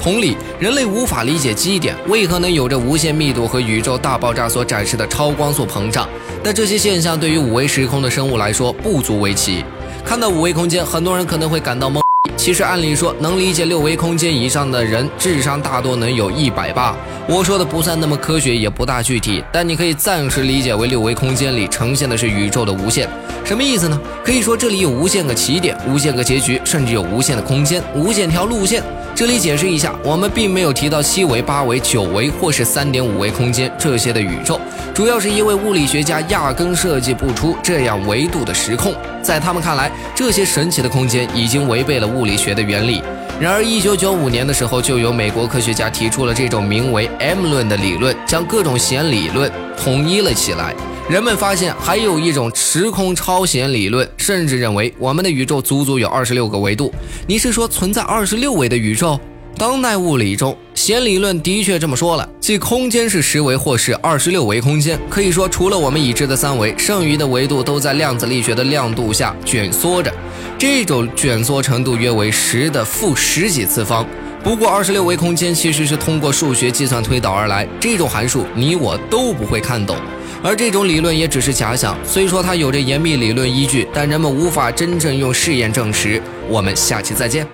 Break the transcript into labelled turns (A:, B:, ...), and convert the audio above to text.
A: 同理，人类无法理解基点为何能有着无限密度和宇宙大爆炸所展示的超光速膨胀，但这些现象对于五维时空的生物来说不足为奇。看到五维空间，很多人可能会感到懵。其实按理说，能理解六维空间以上的人，智商大多能有一百八。我说的不算那么科学，也不大具体，但你可以暂时理解为六维空间里呈现的是宇宙的无限。什么意思呢？可以说这里有无限个起点，无限个结局，甚至有无限的空间，无限条路线。这里解释一下，我们并没有提到七维、八维、九维或是三点五维空间这些的宇宙，主要是因为物理学家压根设计不出这样维度的时空，在他们看来，这些神奇的空间已经违背了物理学的原理。然而，一九九五年的时候，就有美国科学家提出了这种名为 M 论的理论，将各种弦理论统一了起来。人们发现还有一种时空超弦理论，甚至认为我们的宇宙足足有二十六个维度。你是说存在二十六维的宇宙？当代物理中，弦理论的确这么说了，即空间是十维或是二十六维空间。可以说，除了我们已知的三维，剩余的维度都在量子力学的亮度下卷缩着。这种卷缩程度约为十的负十几次方。不过，二十六维空间其实是通过数学计算推导而来，这种函数你我都不会看懂。而这种理论也只是假想，虽说它有着严密理论依据，但人们无法真正用试验证实。我们下期再见。